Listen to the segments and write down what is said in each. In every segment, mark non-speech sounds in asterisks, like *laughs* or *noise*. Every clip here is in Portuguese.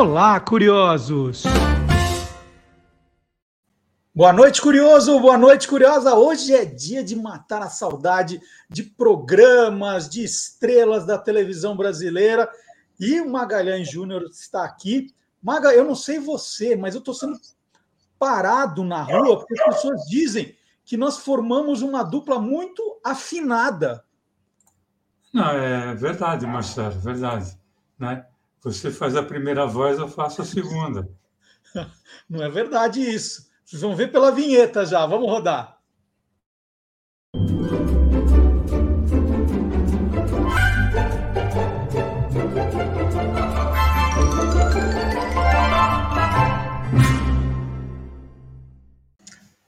Olá, curiosos! Boa noite, curioso! Boa noite, curiosa! Hoje é dia de matar a saudade de programas, de estrelas da televisão brasileira. E o Magalhães Júnior está aqui. Maga, eu não sei você, mas eu estou sendo parado na rua porque as pessoas dizem que nós formamos uma dupla muito afinada. Não, é verdade, Marcelo, verdade. Né? Você faz a primeira voz, eu faço a segunda. *laughs* Não é verdade isso. Vocês vão ver pela vinheta já. Vamos rodar.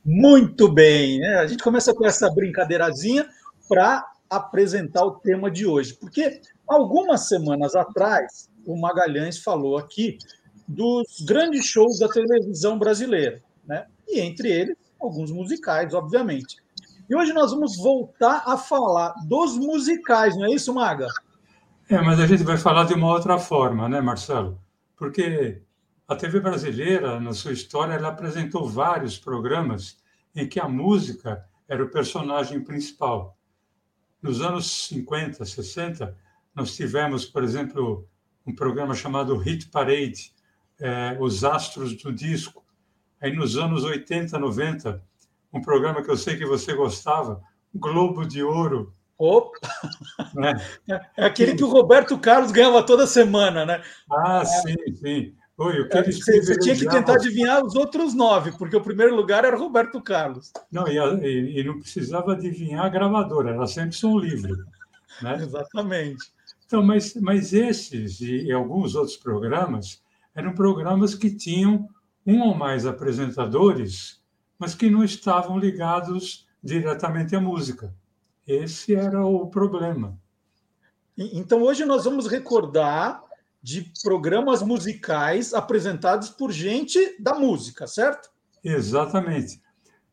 Muito bem, né? a gente começa com essa brincadeirazinha para apresentar o tema de hoje, porque algumas semanas atrás o Magalhães falou aqui dos grandes shows da televisão brasileira, né? E entre eles, alguns musicais, obviamente. E hoje nós vamos voltar a falar dos musicais, não é isso, Maga? É, mas a gente vai falar de uma outra forma, né, Marcelo? Porque a TV brasileira, na sua história, ela apresentou vários programas em que a música era o personagem principal. Nos anos 50, 60, nós tivemos, por exemplo, um programa chamado Hit Parade, é, Os Astros do Disco. Aí nos anos 80, 90, um programa que eu sei que você gostava, Globo de Ouro. Opa! Né? *laughs* É aquele que o Roberto Carlos ganhava toda semana, né? Ah, sim, sim. Oi, é, você, você tinha que tentar adivinhar os outros nove, porque o primeiro lugar era Roberto Carlos. Não, e, e, e não precisava adivinhar a gravadora, era sempre som livre. Né? *laughs* Exatamente. Então, mas, mas esses e, e alguns outros programas eram programas que tinham um ou mais apresentadores, mas que não estavam ligados diretamente à música. Esse era o problema. Então, hoje nós vamos recordar de programas musicais apresentados por gente da música, certo? Exatamente.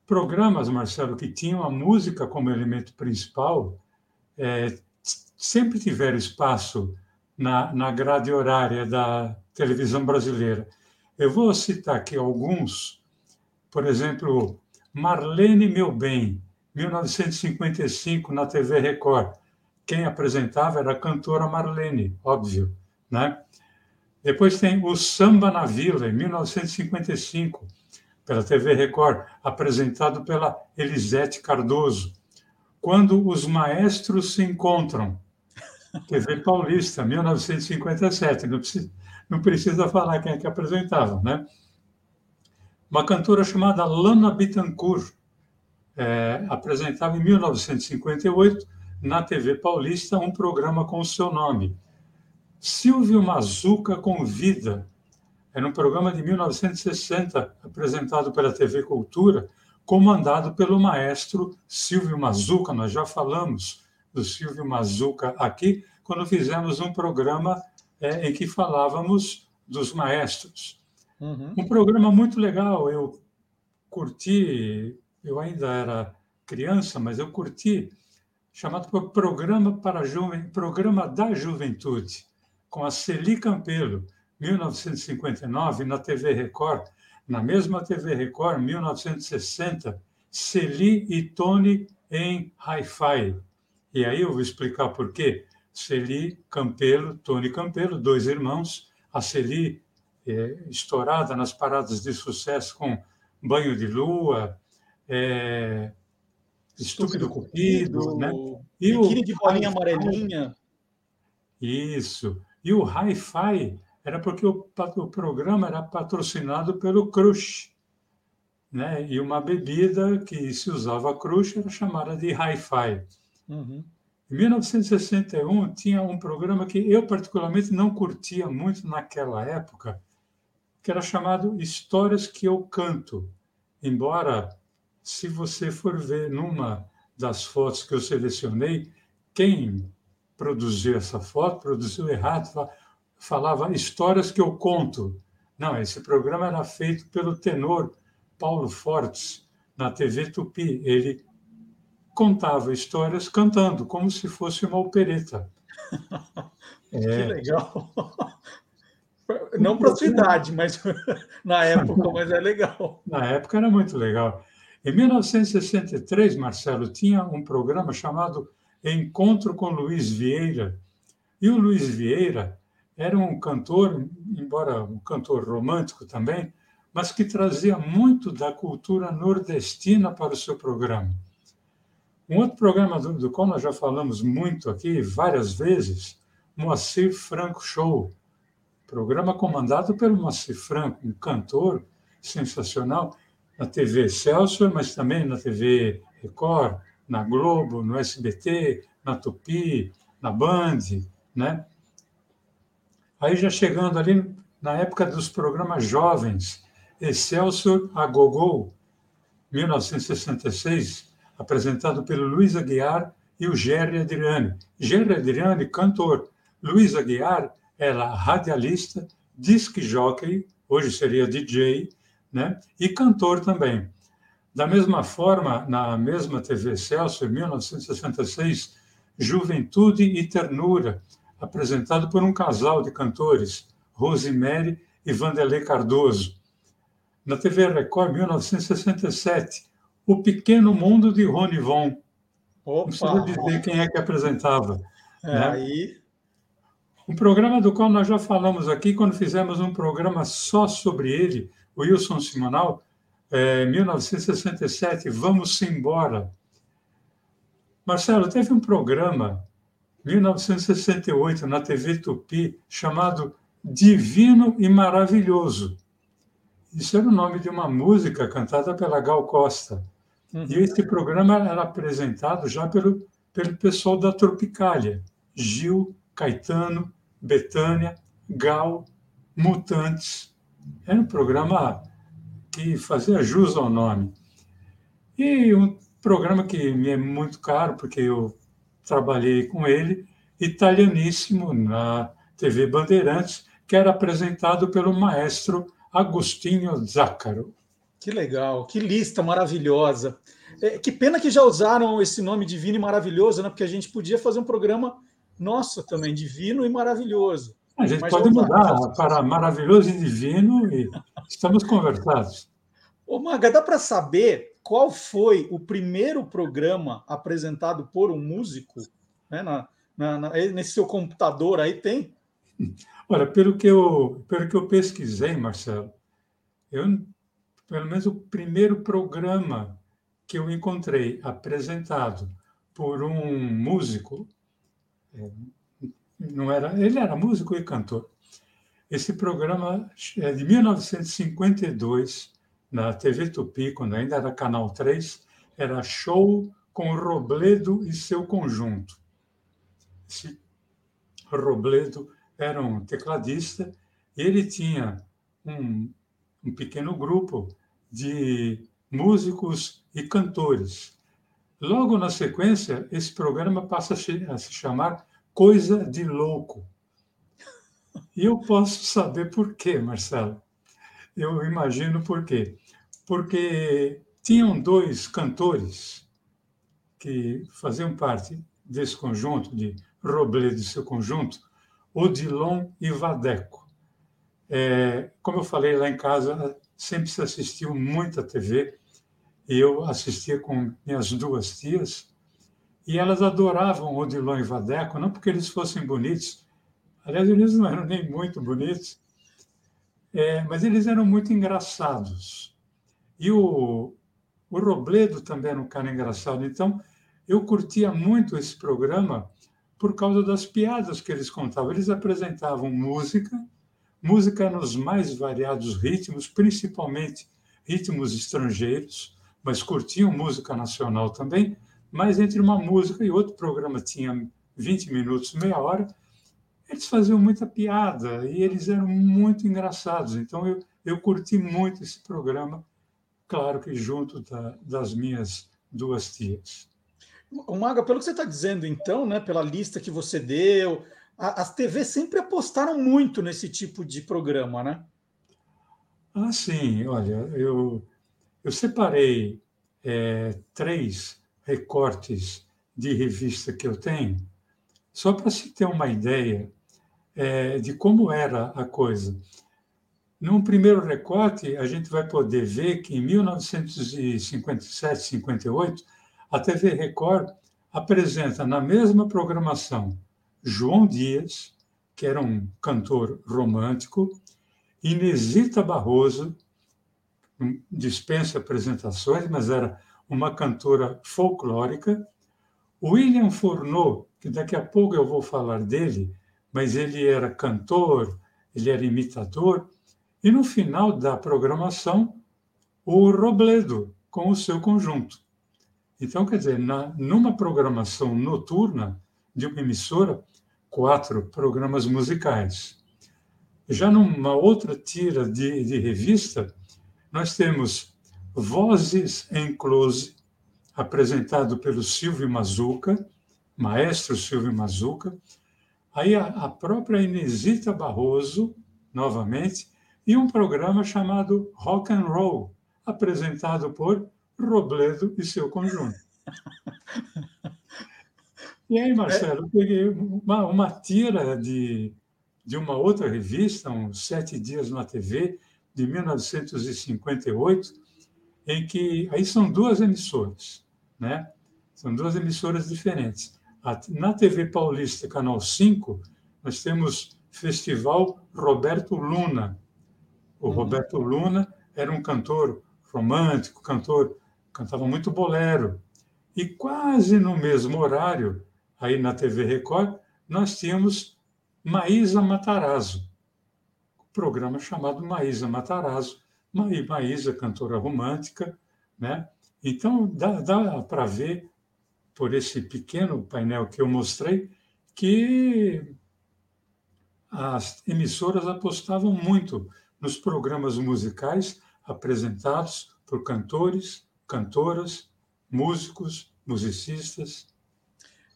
Programas, Marcelo, que tinham a música como elemento principal, é, sempre tiveram espaço na, na grade horária da televisão brasileira. Eu vou citar aqui alguns, por exemplo, Marlene Meu Bem, 1955, na TV Record. Quem apresentava era a cantora Marlene, óbvio. Né? Depois tem o Samba na Vila, em 1955, pela TV Record, apresentado pela Elisete Cardoso. Quando os maestros se encontram, TV Paulista, 1957. Não precisa, não precisa falar quem é que apresentava, né? Uma cantora chamada Lana Bittencourt é, apresentava em 1958 na TV Paulista um programa com o seu nome. Silvio Mazuca Convida. Era um programa de 1960 apresentado pela TV Cultura, comandado pelo maestro Silvio Mazuca. Nós já falamos do Silvio Mazuca aqui, quando fizemos um programa é, em que falávamos dos maestros. Uhum. Um programa muito legal, eu curti, eu ainda era criança, mas eu curti, chamado Programa, para Juven... Programa da Juventude, com a Celi Campelo, 1959, na TV Record. Na mesma TV Record, 1960, Celi e Tony em Hi-Fi. E aí eu vou explicar por quê. Celi Campelo, Tony Campelo, dois irmãos, a Celi é, estourada nas paradas de sucesso com Banho de Lua, é, Estúpido, Estúpido Cupido, Cupido, né? E o de bolinha amarelinha. Isso. E o Hi-Fi era porque o, o programa era patrocinado pelo Crush, né? E uma bebida que se usava Crush era chamada de Hi-Fi. Uhum. Em 1961, tinha um programa que eu, particularmente, não curtia muito naquela época, que era chamado Histórias que Eu Canto. Embora, se você for ver numa das fotos que eu selecionei, quem produziu essa foto produziu errado, falava Histórias que Eu Conto. Não, esse programa era feito pelo tenor Paulo Fortes, na TV Tupi. Ele contava histórias cantando, como se fosse uma opereta. *laughs* que é... legal! não para a sua idade, mas *laughs* na época, mas é legal. Na época era muito legal. Em 1963, Marcelo, tinha um programa chamado Encontro com Luiz Vieira. E o Luiz Vieira era um cantor, embora um cantor romântico também, mas que trazia muito da cultura nordestina para o seu programa. Um outro programa do, do qual nós já falamos muito aqui, várias vezes, Moacir Franco Show, programa comandado pelo Moacir Franco, um cantor sensacional, na TV Celso, mas também na TV Record, na Globo, no SBT, na Tupi, na Band, né? Aí já chegando ali na época dos programas jovens, Excelsior a Gogol, 1966, apresentado pelo Luiz Aguiar e o Jerry Adriani. Jerry Adriani, cantor. Luiz Aguiar era radialista, disc jockey, hoje seria DJ, né? e cantor também. Da mesma forma, na mesma TV Celso, em 1966, Juventude e Ternura, apresentado por um casal de cantores, Rosemary e Vanderlei Cardoso. Na TV Record, 1967, O Pequeno Mundo de Rony Von. Opa. Não precisa dizer quem é que apresentava. É, né? Aí... Um programa do qual nós já falamos aqui quando fizemos um programa só sobre ele, o Wilson Simonal, é, 1967, Vamos Embora. Marcelo, teve um programa, 1968, na TV Tupi, chamado Divino e Maravilhoso. Isso era o nome de uma música cantada pela Gal Costa. Uhum. E esse programa era apresentado já pelo, pelo pessoal da Tropicália, Gil, Caetano, Betânia, Gal, Mutantes. Era um programa que fazia jus ao nome. E um programa que me é muito caro, porque eu trabalhei com ele, italianíssimo, na TV Bandeirantes, que era apresentado pelo maestro Agostinho Zácaro. Que legal, que lista maravilhosa. É, que pena que já usaram esse nome divino e maravilhoso, né? Porque a gente podia fazer um programa nosso também, divino e maravilhoso. A gente Mas pode mudar para maravilhoso e divino e estamos conversados. Ô, Maga, dá para saber qual foi o primeiro programa apresentado por um músico? Né? Na, na, na, nesse seu computador aí tem? Olha, pelo que eu, pelo que eu pesquisei, Marcelo, eu, pelo menos o primeiro programa que eu encontrei apresentado por um músico, é, não era, ele era músico e cantor. Esse programa é de 1952, na TV Tupi, quando ainda era Canal 3, era Show com Robledo e seu conjunto. Esse Robledo era um tecladista e ele tinha um, um pequeno grupo de músicos e cantores. Logo na sequência, esse programa passa a se chamar Coisa de Louco. E eu posso saber por quê, Marcelo. Eu imagino por quê. Porque tinham dois cantores que faziam parte desse conjunto, de Robledo e seu conjunto, Odilon e Vadeco. É, como eu falei lá em casa, sempre se assistiu muita TV, eu assistia com minhas duas tias, e elas adoravam Odilon e Vadeco, não porque eles fossem bonitos, aliás, eles não eram nem muito bonitos, é, mas eles eram muito engraçados. E o, o Robledo também era um cara engraçado, então eu curtia muito esse programa por causa das piadas que eles contavam. Eles apresentavam música, música nos mais variados ritmos, principalmente ritmos estrangeiros, mas curtiam música nacional também. Mas entre uma música e outro programa tinha 20 minutos, meia hora, eles faziam muita piada e eles eram muito engraçados. Então eu, eu curti muito esse programa, claro que junto da, das minhas duas tias. Maga, pelo que você está dizendo, então, né, pela lista que você deu, a, as TVs sempre apostaram muito nesse tipo de programa, né? Ah, sim. Olha, eu, eu separei é, três recortes de revista que eu tenho, só para se ter uma ideia é, de como era a coisa. num primeiro recorte, a gente vai poder ver que em 1957, 58, a TV Record apresenta na mesma programação João Dias, que era um cantor romântico, Inesita Barroso, dispensa apresentações, mas era uma cantora folclórica, William Fourneau, que daqui a pouco eu vou falar dele, mas ele era cantor, ele era imitador, e no final da programação, o Robledo, com o seu conjunto. Então, quer dizer, na, numa programação noturna de uma emissora, quatro programas musicais. Já numa outra tira de, de revista, nós temos Vozes em Close, apresentado pelo Silvio Mazuca, maestro Silvio Mazuca, aí a, a própria Inesita Barroso, novamente, e um programa chamado Rock and Roll, apresentado por Robledo e seu conjunto. *laughs* E aí, Marcelo, eu peguei uma, uma tira de, de uma outra revista, uns Sete Dias na TV, de 1958, em que aí são duas emissoras, né? São duas emissoras diferentes. Na TV Paulista, Canal 5, nós temos Festival Roberto Luna. O uhum. Roberto Luna era um cantor romântico, cantor, cantava muito bolero. E quase no mesmo horário, aí na TV Record, nós tínhamos Maísa Matarazzo, um programa chamado Maísa Matarazzo, Maísa, cantora romântica, né? Então, dá, dá para ver por esse pequeno painel que eu mostrei, que as emissoras apostavam muito nos programas musicais apresentados por cantores, cantoras, músicos, musicistas.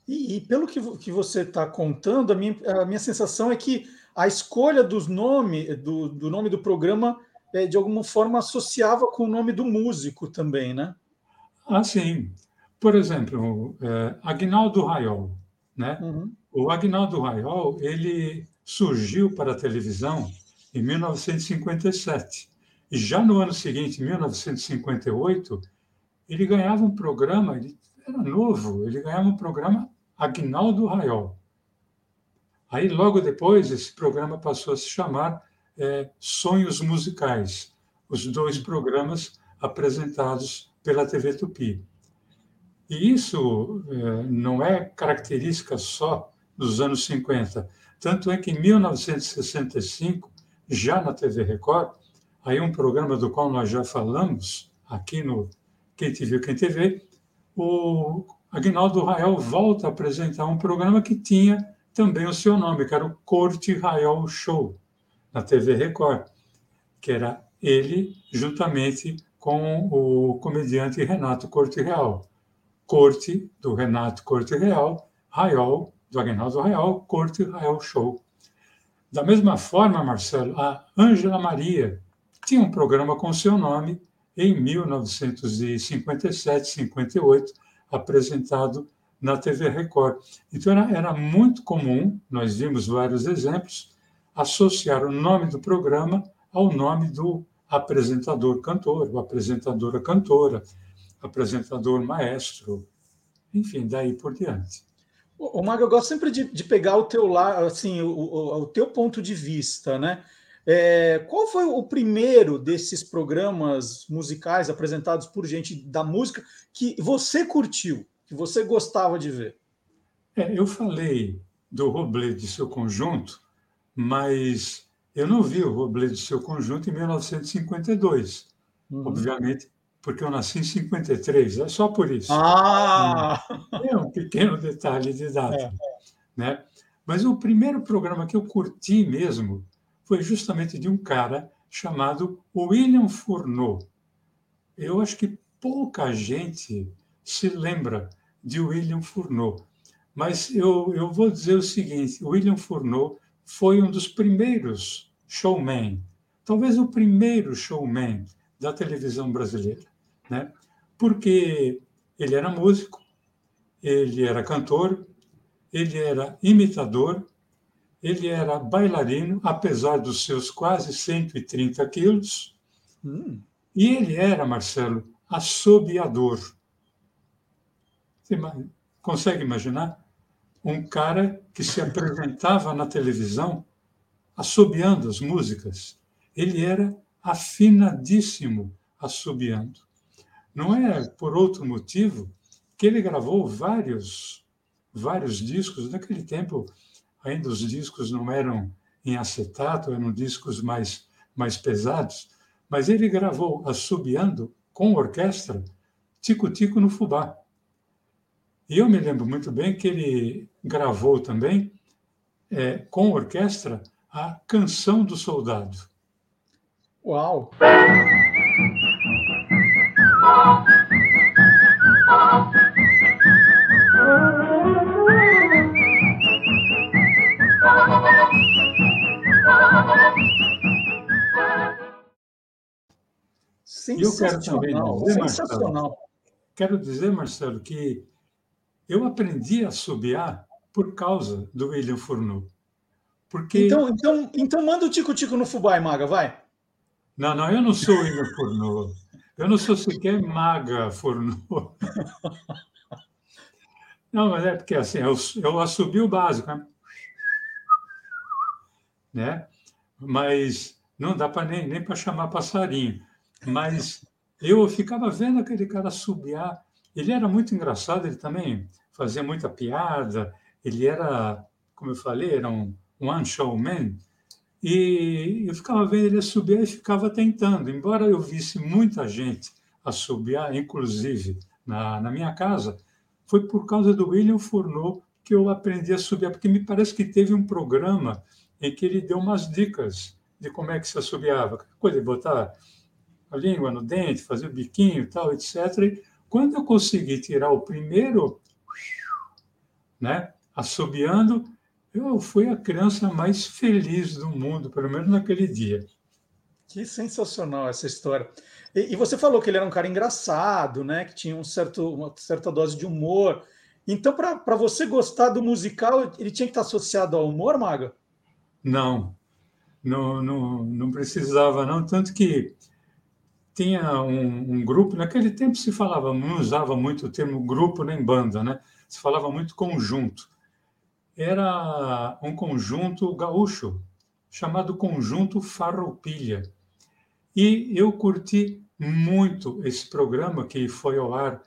E, e pelo que, que você está contando, a minha, a minha sensação é que a escolha dos nome, do, do nome do programa é, de alguma forma associava com o nome do músico também, né? Ah, sim. Por exemplo, é, Agnaldo Raiol, né? Uhum. O Agnaldo Raiol, ele surgiu para a televisão em 1957. E já no ano seguinte, 1958, ele ganhava um programa, ele era novo, ele ganhava um programa Agnaldo Raiol. Aí, logo depois, esse programa passou a se chamar é, Sonhos Musicais, os dois programas apresentados pela TV Tupi. E isso é, não é característica só dos anos 50. Tanto é que em 1965, já na TV Record, aí um programa do qual nós já falamos aqui no Quem Te Viu, Quem TV, o Agnaldo Rael volta a apresentar um programa que tinha também o seu nome, que era o Corte Rael Show, na TV Record, que era ele juntamente com o comediante Renato Corte Real. Corte, do Renato Corte Real, Raiol, do Agnaldo Raiol, Corte Raiol Show. Da mesma forma, Marcelo, a Ângela Maria tinha um programa com seu nome em 1957, 58, apresentado na TV Record. Então era, era muito comum, nós vimos vários exemplos, associar o nome do programa ao nome do apresentador cantor, o apresentadora cantora, apresentador maestro, enfim, daí por diante. O Mago, eu gosto sempre de, de pegar o teu assim, o, o, o, teu ponto de vista, né? É, qual foi o primeiro desses programas musicais apresentados por gente da música que você curtiu, que você gostava de ver? É, eu falei do Roblet de seu conjunto, mas eu não vi o Roblet de seu conjunto em 1952. Uhum. Obviamente, porque eu nasci em 53, é só por isso. Ah! É um pequeno detalhe de data. É. Né? Mas o primeiro programa que eu curti mesmo foi justamente de um cara chamado William Fourneau. Eu acho que pouca gente se lembra de William Fourneau, mas eu, eu vou dizer o seguinte: William Fourneau foi um dos primeiros showmen, talvez o primeiro showman da televisão brasileira né? porque ele era músico, ele era cantor, ele era imitador, ele era bailarino, apesar dos seus quase 130 quilos, hum. e ele era, Marcelo, assobiador. Você consegue imaginar? Um cara que se apresentava na televisão assobiando as músicas. Ele era afinadíssimo assobiando. Não é por outro motivo que ele gravou vários vários discos. Naquele tempo, ainda os discos não eram em acetato, eram discos mais mais pesados, mas ele gravou assobiando com orquestra Tico Tico no Fubá. E eu me lembro muito bem que ele gravou também é, com orquestra a Canção do Soldado. Uau! *laughs* Sensacional, dizer, sensacional. Marcelo, quero dizer, Marcelo, que eu aprendi a subiar por causa do William Furneaux. Porque... Então, então, então manda o tico-tico no Fubai, Maga, vai. Não, não, eu não sou William Furneaux. Eu não sou sequer Maga Furneaux. *laughs* Não, mas é porque assim, eu, eu assubi o básico, né? né? Mas não dá para nem, nem para chamar passarinho. Mas eu ficava vendo aquele cara subiar. Ele era muito engraçado, ele também fazia muita piada. Ele era, como eu falei, era um one show man. E eu ficava vendo ele subir e ficava tentando. Embora eu visse muita gente assobiar, inclusive na, na minha casa, foi por causa do William Furneaux que eu aprendi a subir, porque me parece que teve um programa em que ele deu umas dicas de como é que se assobiava. Coisa de botar a língua no dente, fazer o biquinho tal, etc. E quando eu consegui tirar o primeiro, né, assobiando, eu fui a criança mais feliz do mundo, pelo menos naquele dia. Que sensacional essa história. E, e, você falou que ele era um cara engraçado, né? Que tinha um certo, uma certa dose de humor. Então, para você gostar do musical, ele tinha que estar associado ao humor, Maga? Não, não, não, não precisava, não. Tanto que tinha um, um, grupo, naquele tempo se falava, não usava muito o termo grupo nem banda, né? Se falava muito conjunto era um conjunto gaúcho chamado Conjunto Farroupilha. E eu curti muito esse programa que foi ao ar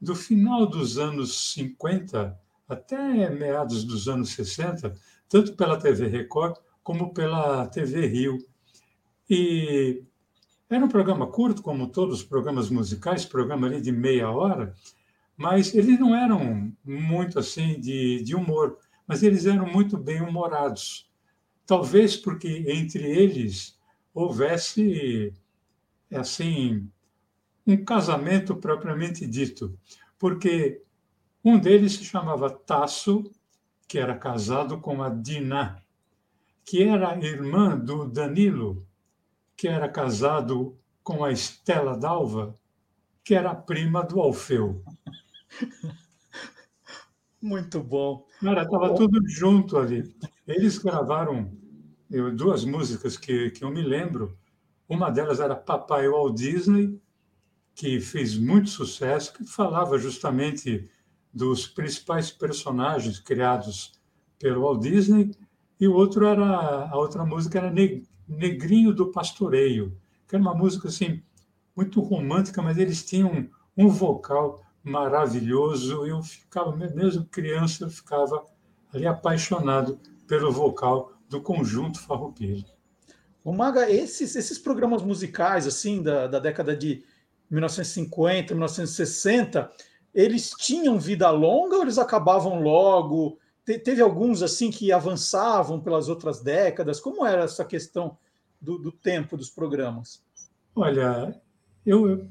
do final dos anos 50 até meados dos anos 60, tanto pela TV Record como pela TV Rio. E era um programa curto, como todos os programas musicais, programa ali de meia hora, mas eles não eram muito assim de, de humor mas eles eram muito bem humorados. Talvez porque entre eles houvesse assim um casamento propriamente dito, porque um deles se chamava Tasso, que era casado com a Dina, que era irmã do Danilo, que era casado com a Estela Dalva, que era prima do Alfeu. Muito bom. Cara, estava tudo junto ali. Eles gravaram duas músicas que, que eu me lembro. Uma delas era Papai Walt Disney, que fez muito sucesso, que falava justamente dos principais personagens criados pelo Walt Disney, e o outro era a outra música era Negrinho do Pastoreio, que era uma música assim muito romântica, mas eles tinham um vocal maravilhoso. Eu ficava, mesmo criança, eu ficava ali apaixonado pelo vocal do conjunto Farroupilha. O Maga, esses, esses programas musicais assim da, da década de 1950, 1960, eles tinham vida longa ou eles acabavam logo? Te, teve alguns assim que avançavam pelas outras décadas? Como era essa questão do, do tempo dos programas? Olha, eu,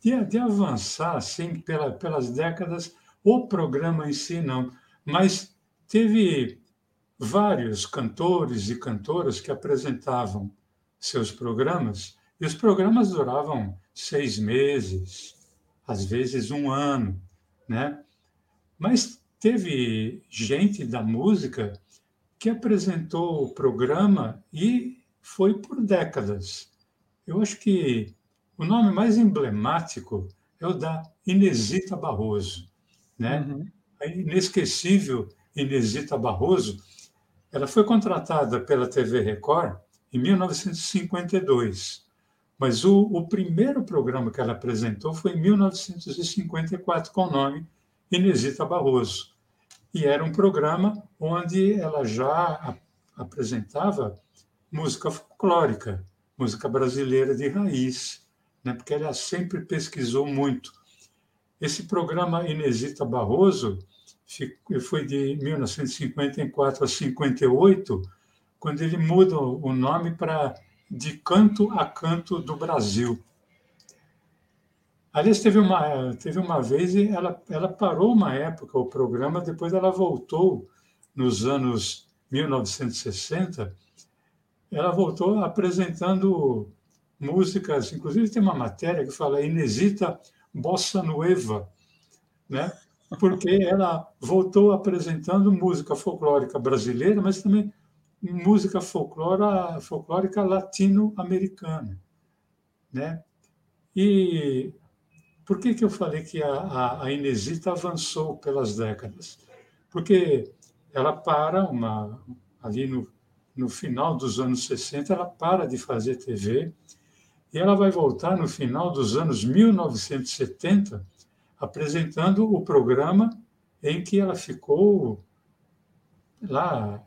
de, de avançar assim pela, pelas décadas, o programa em si não, mas teve vários cantores e cantoras que apresentavam seus programas e os programas duravam seis meses, às vezes um ano, né? Mas teve gente da música que apresentou o programa e foi por décadas. Eu acho que o nome mais emblemático é o da Inesita Barroso, né? Uhum. A inesquecível Inesita Barroso, ela foi contratada pela TV Record em 1952, mas o, o primeiro programa que ela apresentou foi em 1954 com o nome Inesita Barroso. E era um programa onde ela já apresentava música folclórica, música brasileira de raiz, né? porque ela sempre pesquisou muito. Esse programa Inesita Barroso foi de 1954 a 58, quando ele muda o nome para De Canto a Canto do Brasil. Aliás, teve uma, teve uma vez, ela, ela parou uma época o programa, depois ela voltou nos anos 1960 ela voltou apresentando músicas, inclusive tem uma matéria que fala Inesita Bossa Nueva, né? porque ela voltou apresentando música folclórica brasileira, mas também música folclórica, folclórica latino-americana. Né? E por que, que eu falei que a, a, a Inesita avançou pelas décadas? Porque ela para uma, ali no no final dos anos 60, ela para de fazer TV e ela vai voltar no final dos anos 1970 apresentando o programa em que ela ficou lá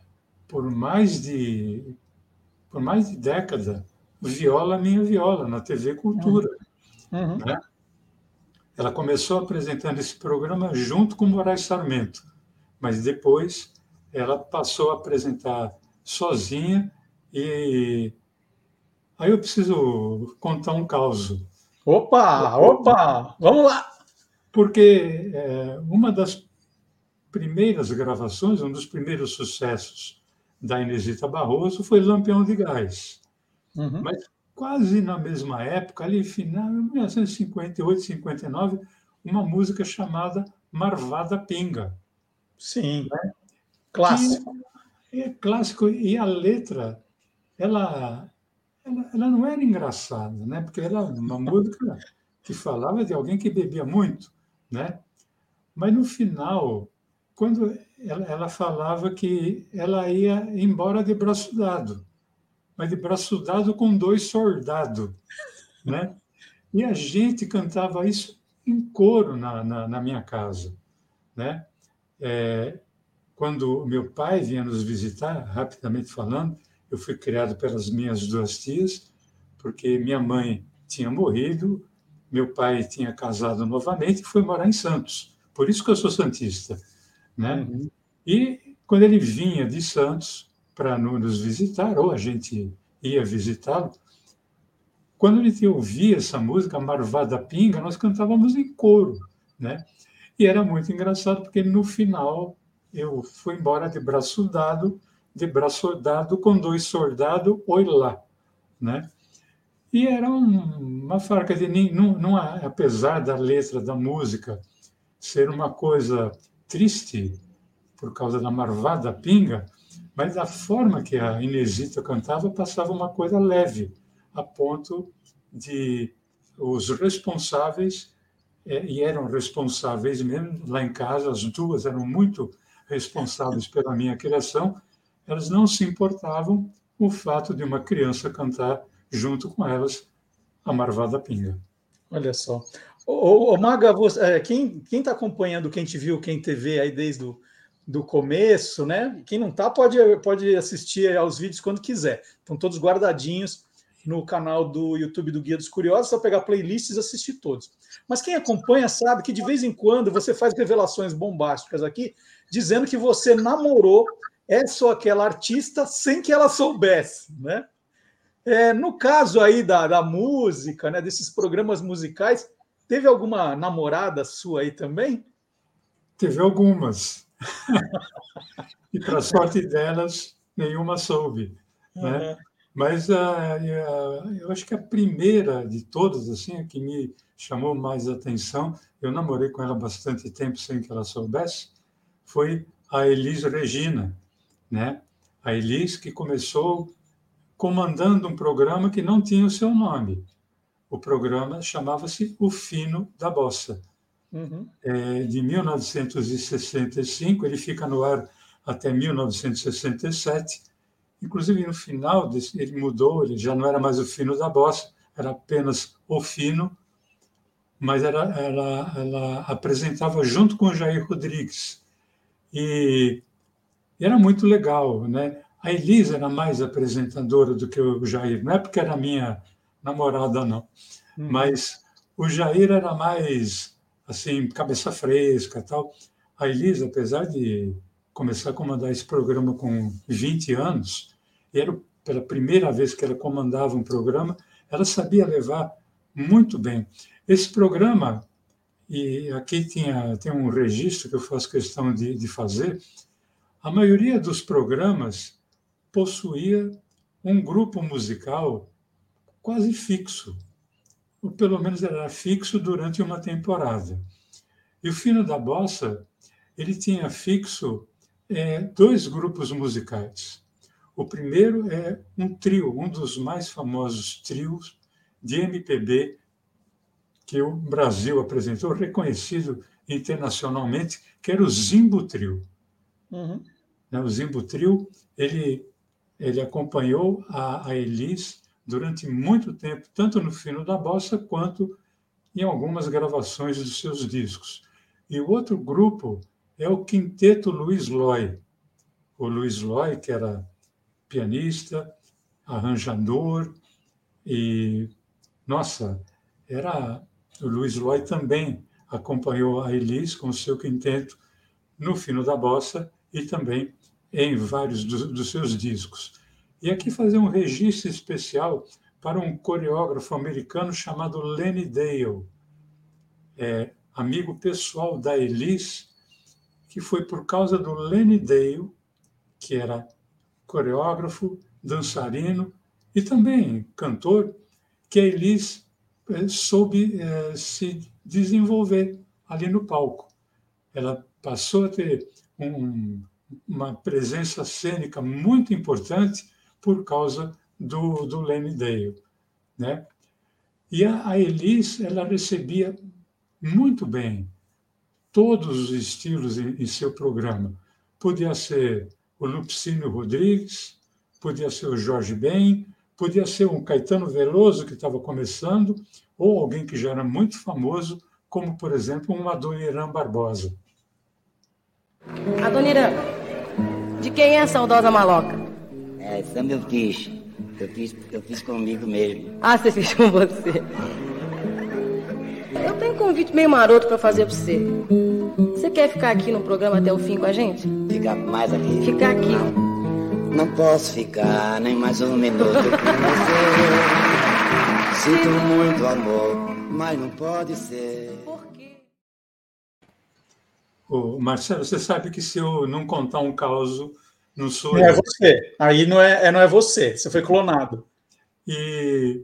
por mais de por mais de década, Viola Minha Viola, na TV Cultura. Uhum. Né? Ela começou apresentando esse programa junto com Moraes Sarmento, mas depois ela passou a apresentar sozinha e aí eu preciso contar um caos. Opa, opa, vamos lá! Porque é, uma das primeiras gravações, um dos primeiros sucessos da Inesita Barroso foi Lampião de Gás. Uhum. Mas quase na mesma época, ali final, 1958, 59, uma música chamada Marvada Pinga. Sim, né? clássico. É clássico e a letra ela, ela, ela não era engraçada, né? Porque era uma *laughs* música que falava de alguém que bebia muito, né? Mas no final, quando ela, ela falava que ela ia embora de braço dado, mas de braço dado com dois soldados, né? E a gente cantava isso em coro na, na, na minha casa, né? É, quando meu pai vinha nos visitar, rapidamente falando, eu fui criado pelas minhas duas tias, porque minha mãe tinha morrido, meu pai tinha casado novamente e foi morar em Santos. Por isso que eu sou santista, né? Uhum. E quando ele vinha de Santos para nos visitar, ou a gente ia visitá-lo, quando ele ouvia essa música Marvada Pinga, nós cantávamos em coro, né? E era muito engraçado porque no final eu fui embora de braço dado, de braço dado com dois soldados, oi lá, né? E era um, uma farca de não, não, apesar da letra da música ser uma coisa triste por causa da marvada pinga, mas da forma que a Inesita cantava passava uma coisa leve, a ponto de os responsáveis é, e eram responsáveis mesmo lá em casa, as duas eram muito responsáveis pela minha criação, elas não se importavam com o fato de uma criança cantar junto com elas a Marvada Pinga. Olha só. Ô, ô Maga, você, é, quem está acompanhando, quem te viu, quem te vê aí desde o do começo, né? Quem não está pode, pode assistir aos vídeos quando quiser. Estão todos guardadinhos no canal do YouTube do Guia dos Curiosos, só pegar playlists e assistir todos. Mas quem acompanha sabe que de vez em quando você faz revelações bombásticas aqui dizendo que você namorou essa ou aquela artista sem que ela soubesse, né? É, no caso aí da, da música, né, desses programas musicais, teve alguma namorada sua aí também? Teve algumas. *laughs* e para sorte delas, nenhuma soube. Né? Uhum. Mas uh, uh, eu acho que a primeira de todas, assim, que me chamou mais atenção, eu namorei com ela bastante tempo sem que ela soubesse, foi a Elis Regina, né? A Elis, que começou comandando um programa que não tinha o seu nome. O programa chamava-se O Fino da Bossa. Uhum. É, de 1965, ele fica no ar até 1967. Inclusive, no final, desse, ele mudou, ele já não era mais o Fino da Bossa, era apenas O Fino, mas era, ela, ela apresentava junto com o Jair Rodrigues. E, e era muito legal, né? A Elisa era mais apresentadora do que o Jair, não é porque era minha namorada, não. Hum. Mas o Jair era mais, assim, cabeça fresca tal. A Elisa, apesar de começar a comandar esse programa com 20 anos, era pela primeira vez que ela comandava um programa, ela sabia levar muito bem. Esse programa, e aqui tinha, tem um registro que eu faço questão de, de fazer, a maioria dos programas possuía um grupo musical quase fixo, ou pelo menos era fixo durante uma temporada. E o Fino da Bossa, ele tinha fixo é, dois grupos musicais. O primeiro é um trio, um dos mais famosos trios de MPB que o Brasil apresentou, reconhecido internacionalmente, que era o Zimbo Trio. Uhum. Né, o Zimbo Trio, ele ele acompanhou a, a Elis durante muito tempo, tanto no fino da bossa quanto em algumas gravações dos seus discos. E o outro grupo é o Quinteto Luiz Loy. O Luiz Loy, que era pianista, arranjador e, nossa, era o Luiz Loy também acompanhou a Elis com o seu quinteto no fino da bossa e também em vários do, dos seus discos. E aqui fazer um registro especial para um coreógrafo americano chamado Lenny Dale, é, amigo pessoal da Elis, que foi por causa do Lenny Dale, que era coreógrafo, dançarino e também cantor, que a Elis é, soube é, se desenvolver ali no palco. Ela passou a ter um, uma presença cênica muito importante por causa do, do Lenny Dale. Né? E a, a Elis, ela recebia muito bem todos os estilos em, em seu programa. Podia ser o Lupicínio Rodrigues, podia ser o Jorge Ben, podia ser um Caetano Veloso que estava começando, ou alguém que já era muito famoso, como, por exemplo, um Adoniran Barbosa. Adoniran, de quem é a saudosa maloca? É, samba eu fiz. Eu fiz, eu fiz comigo mesmo. Ah, você fez com você. Eu tenho um convite meio maroto para fazer para você. Você quer ficar aqui no programa até o fim com a gente? Ficar mais aqui? Ficar aqui. Não, não posso ficar nem mais um minuto com você. Sinto muito amor, mas não pode ser. Ô, Marcelo, você sabe que se eu não contar um caos, não sou Não é eu. é você. Aí não é, é, não é você. Você foi clonado. E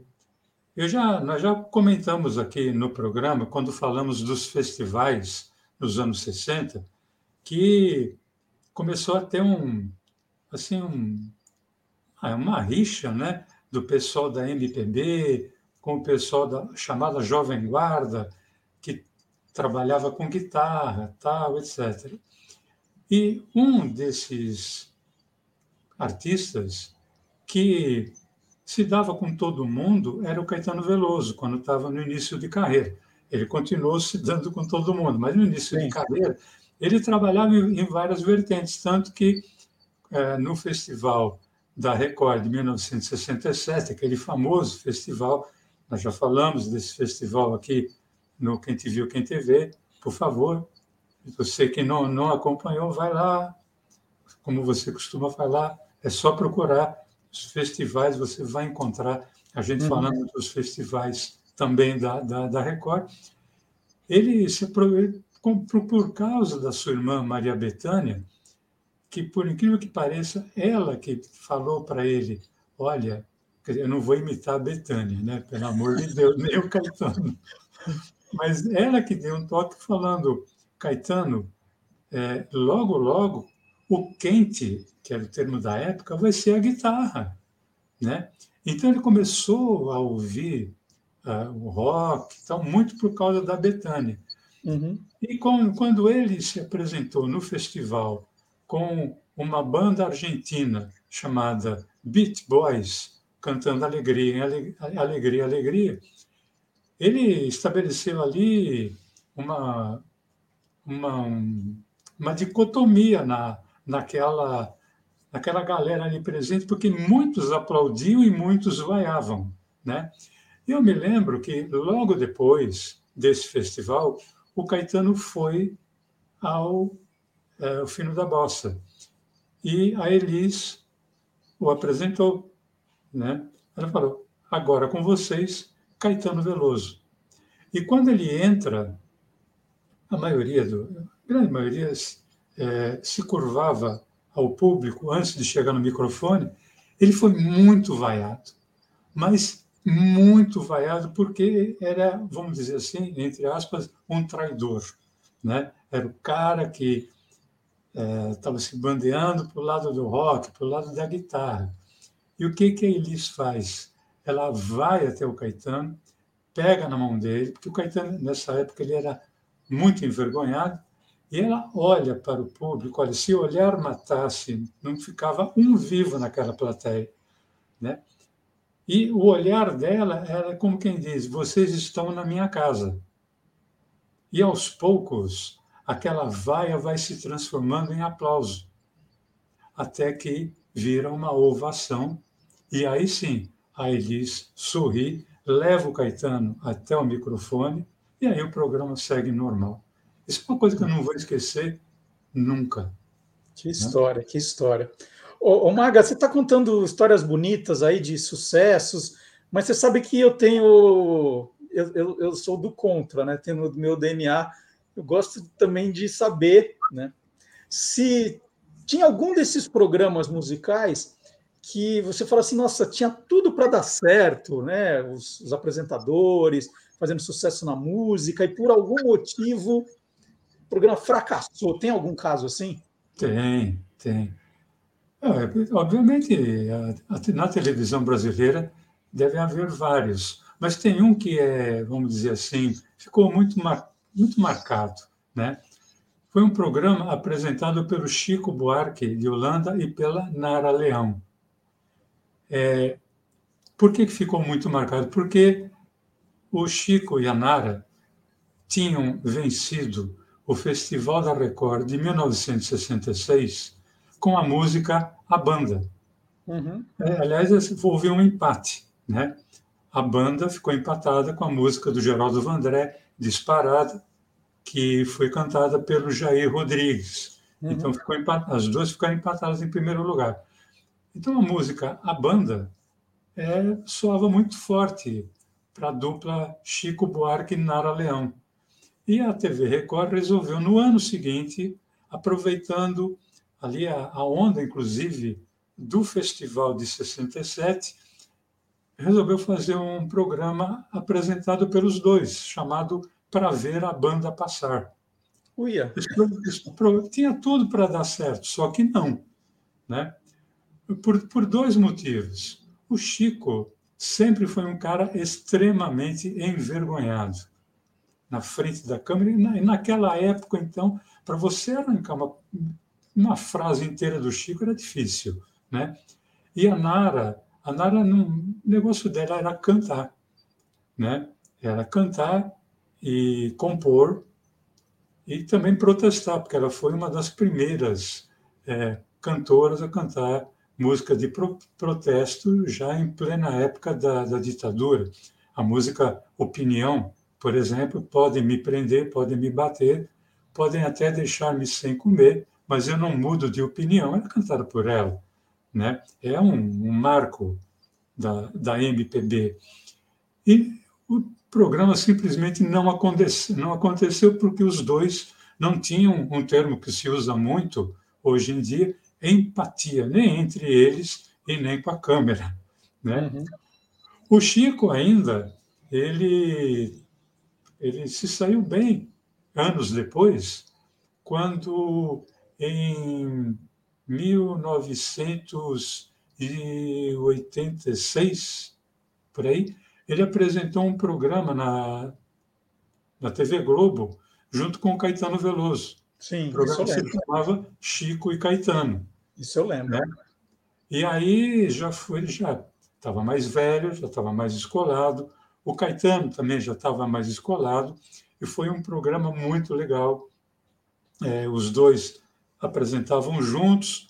eu já, nós já comentamos aqui no programa, quando falamos dos festivais nos anos 60, que começou a ter um, assim, um, ah, uma rixa né, do pessoal da MPB com o pessoal da chamada Jovem Guarda, trabalhava com guitarra, tal, etc. E um desses artistas que se dava com todo mundo era o Caetano Veloso, quando estava no início de carreira. Ele continuou se dando com todo mundo, mas no início Sim. de carreira ele trabalhava em várias vertentes, tanto que é, no festival da Record de 1967, aquele famoso festival, nós já falamos desse festival aqui no Quem Te Viu, Quem Te Vê, por favor. Você que não, não acompanhou, vai lá. Como você costuma falar, é só procurar os festivais, você vai encontrar a gente uhum. falando dos festivais também da, da, da Record. Ele se por causa da sua irmã Maria Bethânia, que por incrível que pareça, ela que falou para ele, olha, eu não vou imitar a Betânia, né? Pelo amor de Deus, *laughs* nem o Caetano. Mas ela que deu um toque falando, Caetano, é, logo, logo, o quente, que era o termo da época, vai ser a guitarra, né? Então ele começou a ouvir uh, o rock, então, muito por causa da Betânia. Uhum. E com, quando ele se apresentou no festival com uma banda argentina chamada Beat Boys, cantando Alegria, Alegria, Alegria, ele estabeleceu ali uma, uma, uma dicotomia na, naquela, naquela galera ali presente, porque muitos aplaudiam e muitos vaiavam. Né? Eu me lembro que logo depois desse festival, o Caetano foi ao, é, ao Fino da Bossa e a Elis o apresentou. Né? Ela falou: agora com vocês, Caetano Veloso. E quando ele entra, a maioria, do, a grande maioria, é, se curvava ao público antes de chegar no microfone. Ele foi muito vaiado, mas muito vaiado porque era, vamos dizer assim, entre aspas, um traidor. Né? Era o cara que estava é, se bandeando para o lado do rock, para o lado da guitarra. E o que, que a Elis faz? Ela vai até o Caetano, pega na mão dele, porque o Caetano, nessa época, ele era muito envergonhado, e ela olha para o público, olha, se o olhar matasse, não ficava um vivo naquela plateia. Né? E o olhar dela era como quem diz: vocês estão na minha casa. E aos poucos, aquela vaia vai se transformando em aplauso, até que vira uma ovação. E aí sim, a Elis sorri, leva o Caetano até o microfone, e aí o programa segue normal. Isso é uma coisa que eu não vou esquecer nunca. Que história, né? que história. Ô, ô Maga, você está contando histórias bonitas aí de sucessos, mas você sabe que eu tenho. Eu, eu, eu sou do contra, né? Tenho no meu DNA. Eu gosto também de saber né, se tinha algum desses programas musicais que você fala assim, nossa, tinha tudo para dar certo, né? Os, os, apresentadores fazendo sucesso na música, e por algum motivo o programa fracassou. Tem algum caso assim? Tem, tem. É, obviamente, na televisão brasileira deve haver vários, mas tem um que é, vamos dizer assim, ficou muito, mar, muito marcado, né? Foi um programa apresentado pelo Chico Buarque de Holanda e pela Nara Leão. É, por que ficou muito marcado? Porque o Chico e a Nara tinham vencido o Festival da Record de 1966 com a música A Banda. Uhum. É, aliás, houve um empate. Né? A banda ficou empatada com a música do Geraldo Vandré, Disparada, que foi cantada pelo Jair Rodrigues. Uhum. Então, ficou as duas ficaram empatadas em primeiro lugar. Então, a música A Banda é, soava muito forte para a dupla Chico Buarque e Nara Leão. E a TV Record resolveu, no ano seguinte, aproveitando ali a, a onda, inclusive, do festival de 67, resolveu fazer um programa apresentado pelos dois, chamado Para Ver a Banda Passar. Uia. Isso, isso, tinha tudo para dar certo, só que não. Né? Por, por dois motivos. O Chico sempre foi um cara extremamente envergonhado na frente da câmera, e, na, e naquela época, então, para você arrancar uma, uma frase inteira do Chico era difícil, né? E a Nara, a Nara, o negócio dela era cantar, né? Era cantar e compor e também protestar, porque ela foi uma das primeiras é, cantoras a cantar música de pro, protesto já em plena época da, da ditadura. A música Opinião, por exemplo, podem me prender, podem me bater, podem até deixar-me sem comer, mas eu não mudo de opinião, era cantada por ela. Né? É um, um marco da, da MPB. E o programa simplesmente não aconteceu, não aconteceu porque os dois não tinham um termo que se usa muito hoje em dia, empatia, nem entre eles e nem com a câmera. Né? Uhum. O Chico ainda, ele, ele se saiu bem anos depois, quando em 1986, por aí, ele apresentou um programa na, na TV Globo junto com o Caetano Veloso. Sim, o programa se chamava Chico e Caetano. Isso eu lembro. Né? E aí já foi, já estava mais velho, já estava mais escolado. O Caetano também já estava mais escolado. E foi um programa muito legal. É, os dois apresentavam juntos,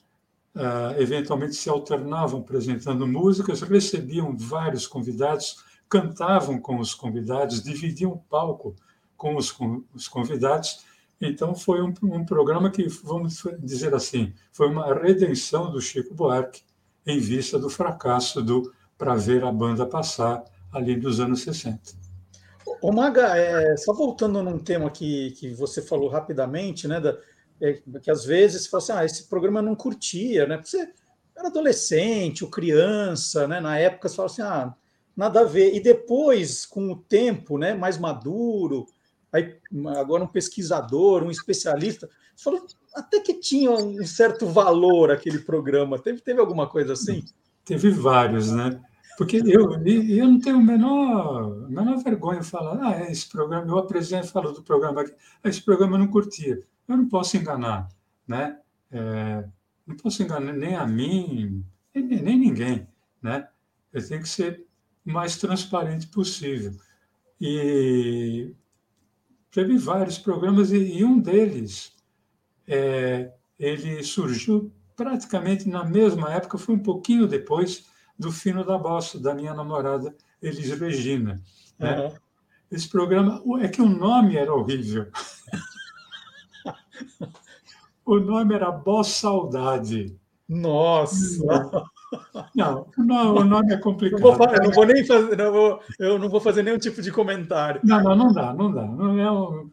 uh, eventualmente se alternavam apresentando músicas, recebiam vários convidados, cantavam com os convidados, dividiam o palco com os, com os convidados. Então, foi um, um, programa que, vamos dizer assim, foi uma redenção do Chico Buarque em vista do fracasso do Para Ver a Banda Passar, ali dos anos 60. Ô, Maga, é, só voltando num tema que, que você falou rapidamente, né, da, é, que às vezes você fala assim, ah, esse programa eu não curtia, né? Porque você era adolescente ou criança, né? Na época você fala assim, ah, nada a ver. E depois, com o tempo, né, mais maduro, aí agora um pesquisador, um especialista, você falou até que tinha um certo valor aquele programa. Teve, teve alguma coisa assim? Teve vários, né? Porque eu, eu não tenho a menor, menor vergonha de falar, ah, é esse programa, eu apresento falo do programa aqui, ah, esse programa eu não curtia. Eu não posso enganar, né? É, não posso enganar nem a mim, nem, nem ninguém, né? Eu tenho que ser o mais transparente possível. E teve vários programas e, e um deles, é, ele surgiu praticamente na mesma época, foi um pouquinho depois do Fino da Bossa, da minha namorada Elis Regina. Né? Uhum. Esse programa, é que o nome era horrível. *laughs* o nome era Boss Saudade. Nossa! Não, não, o nome é complicado. Não vou, eu não vou nem fazer, não vou, eu não vou fazer nenhum tipo de comentário. Não, não, não dá, não dá. Não é um...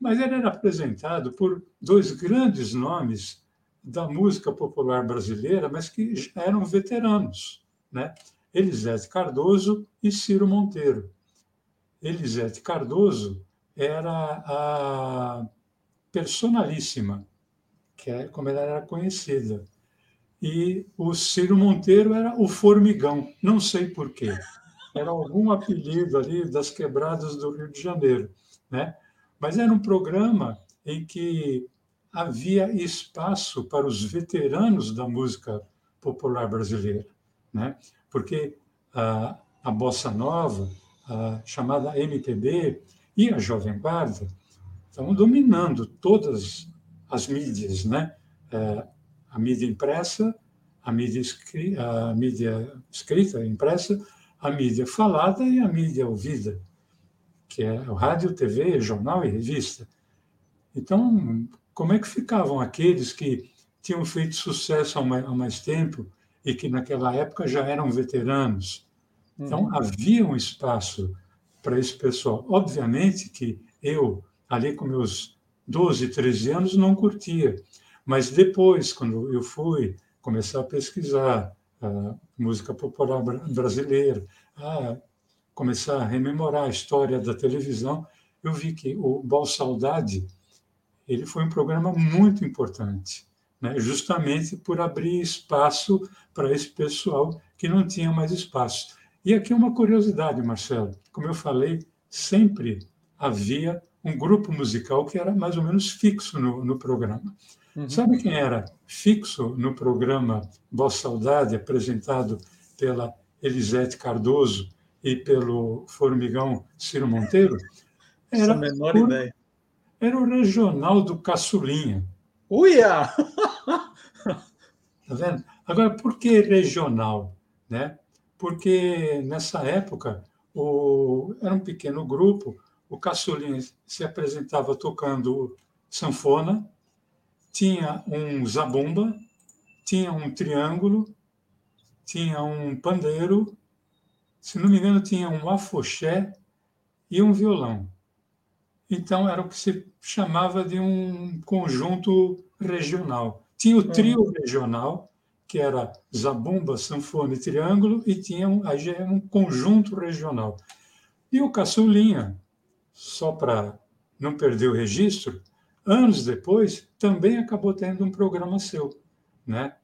Mas ele era apresentado por dois grandes nomes da música popular brasileira, mas que eram veteranos, né? Elisete Cardoso e Ciro Monteiro. Elisete Cardoso era a personalíssima, que é como ela era conhecida e o Ciro Monteiro era o Formigão, não sei porquê. Era algum apelido ali das quebradas do Rio de Janeiro. Né? Mas era um programa em que havia espaço para os veteranos da música popular brasileira, né? porque a, a bossa nova, a chamada MPB e a Jovem Guarda estavam dominando todas as mídias, né? É, a mídia impressa, a mídia, a mídia escrita, impressa, a mídia falada e a mídia ouvida, que é o rádio, TV, jornal e revista. Então, como é que ficavam aqueles que tinham feito sucesso há mais tempo e que naquela época já eram veteranos? Então, uhum. havia um espaço para esse pessoal. Obviamente que eu, ali com meus 12, 13 anos, não curtia. Mas depois, quando eu fui começar a pesquisar a música popular brasileira, a começar a rememorar a história da televisão, eu vi que o Bal Saudade ele foi um programa muito importante, né? justamente por abrir espaço para esse pessoal que não tinha mais espaço. E aqui uma curiosidade, Marcelo, como eu falei, sempre havia um grupo musical que era mais ou menos fixo no, no programa. Uhum. Sabe quem era fixo no programa Voz Saudade, apresentado pela Elisete Cardoso e pelo formigão Ciro Monteiro? Era a menor o, ideia. Era o regional do Caçulinha. Uia! Tá vendo? Agora, por que regional? Né? Porque nessa época o, era um pequeno grupo, o Caçulinha se apresentava tocando sanfona, tinha um zabumba, tinha um triângulo, tinha um pandeiro, se não me engano, tinha um afoxé e um violão. Então, era o que se chamava de um conjunto regional. Tinha o hum. trio regional, que era zabumba, sanfona e triângulo, e tinha um, um conjunto regional. E o caçulinha, só para não perder o registro, anos depois, também acabou tendo um programa seu. né?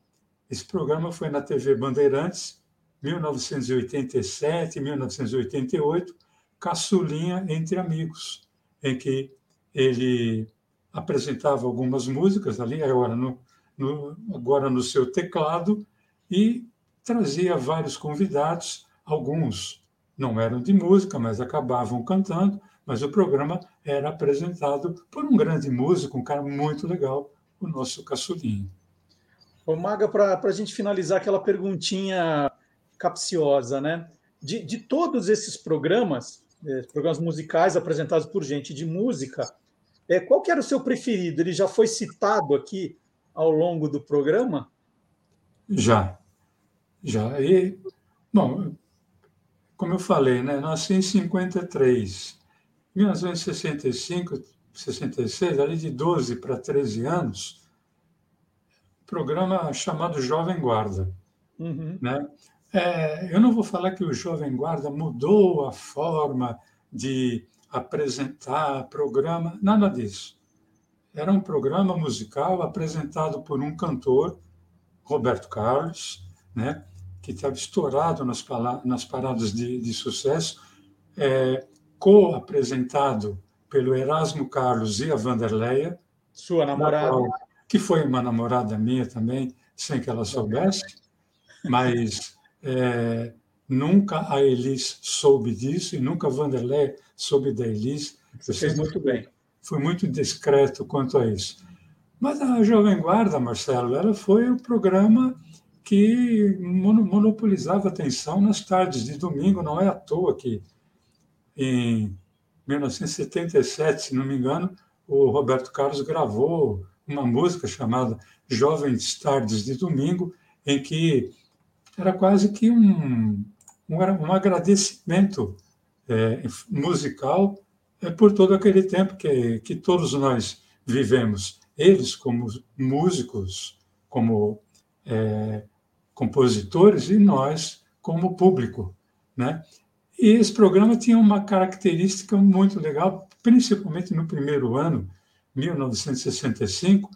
Esse programa foi na TV Bandeirantes, 1987, 1988, Caçulinha entre Amigos, em que ele apresentava algumas músicas ali, agora no, no, agora no seu teclado, e trazia vários convidados, alguns não eram de música, mas acabavam cantando, mas o programa era apresentado por um grande músico, um cara muito legal, o nosso Caçulinho. Ô, Maga, para a gente finalizar aquela perguntinha capciosa, né? De, de todos esses programas, eh, programas musicais apresentados por gente de música, é, qual que era o seu preferido? Ele já foi citado aqui ao longo do programa? Já, já. E, bom, como eu falei, né, nasci em 53. 1965, 66, ali de 12 para 13 anos, programa chamado Jovem Guarda. Uhum. Né? É, eu não vou falar que o Jovem Guarda mudou a forma de apresentar programa, nada disso. Era um programa musical apresentado por um cantor, Roberto Carlos, né, que estava estourado nas, nas paradas de, de sucesso, é, co-apresentado pelo Erasmo Carlos e a Vanderleia. Sua namorada. Qual, que foi uma namorada minha também, sem que ela soubesse, mas é, Nunca a Elis soube disso e nunca a Vanderlei soube da Elis. Você fez muito bem. Fui muito discreto quanto a isso. Mas a Jovem Guarda, Marcelo, ela foi o programa que monopolizava atenção nas tardes de domingo. Não é à toa que em 1977, se não me engano, o Roberto Carlos gravou uma música chamada Jovens Tardes de Domingo, em que era quase que um, um, um agradecimento é, musical é, por todo aquele tempo que, que todos nós vivemos. Eles, como músicos, como é, compositores, e nós, como público. Né? E esse programa tinha uma característica muito legal, principalmente no primeiro ano, 1965,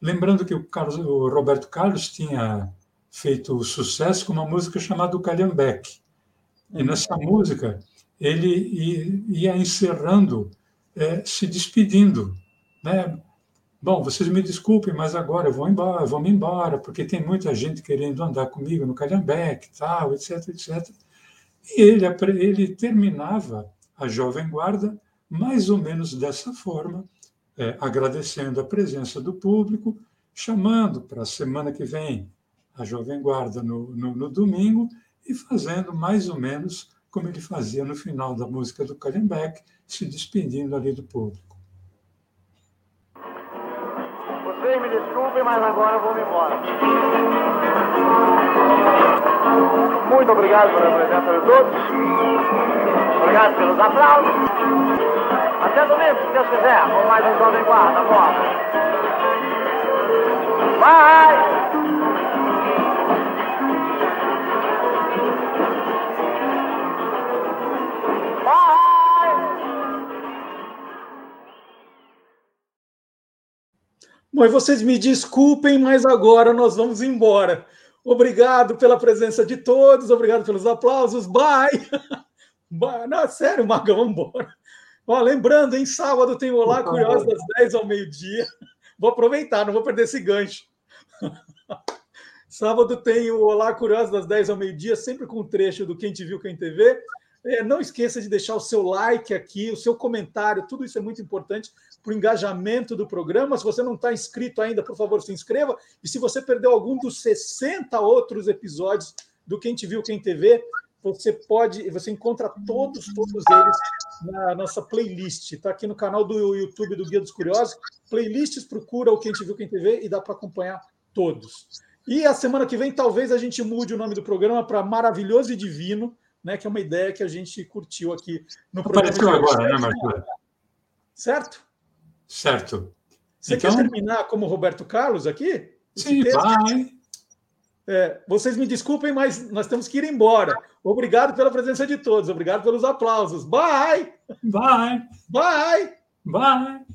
lembrando que o, Carlos, o Roberto Carlos tinha feito sucesso com uma música chamada Calhambeque. E nessa música ele ia encerrando, é, se despedindo, né? Bom, vocês me desculpem, mas agora eu vou embora, vou me embora, porque tem muita gente querendo andar comigo no Calhambeque, tal, etc, etc. E ele, ele terminava a Jovem Guarda mais ou menos dessa forma, é, agradecendo a presença do público, chamando para a semana que vem a Jovem Guarda no, no, no, domingo e fazendo mais ou menos como ele fazia no final da música do Kallenbeck, se despedindo ali do público. Vocês me desculpem, mas agora eu vou me embora. Muito obrigado pela presença de todos. Obrigado pelos aplausos. Até domingo, se Deus quiser, com mais um Jovem Guarda. Bora. Vai! Bom, vocês me desculpem, mas agora nós vamos embora. Obrigado pela presença de todos, obrigado pelos aplausos. Bye! *laughs* Bye. Não, sério, Maga, vamos embora. Ó, lembrando, em sábado tem o Olá Curioso das 10 ao meio-dia. *laughs* Vou aproveitar, não vou perder esse gancho. *laughs* sábado tem o Olá Curioso das 10 ao meio-dia, sempre com um trecho do Quem Te Viu, Quem TV. É, não esqueça de deixar o seu like aqui, o seu comentário, tudo isso é muito importante para o engajamento do programa. Se você não está inscrito ainda, por favor, se inscreva. E se você perdeu algum dos 60 outros episódios do Quem Te Viu, Quem TV, você pode, você encontra todos, todos eles na nossa playlist. Está aqui no canal do YouTube do Guia dos Curiosos. Playlists, procura o Quem Te Viu, Quem TV e dá para acompanhar todos. E a semana que vem, talvez a gente mude o nome do programa para Maravilhoso e Divino né, que é uma ideia que a gente curtiu aqui no Apareceu programa. Apareceu agora, né, Marcelo? Certo? Certo. Você então... quer terminar como Roberto Carlos aqui? Sim, vai. É, vocês me desculpem, mas nós temos que ir embora. Obrigado pela presença de todos, obrigado pelos aplausos. Bye! Bye! Bye! Bye!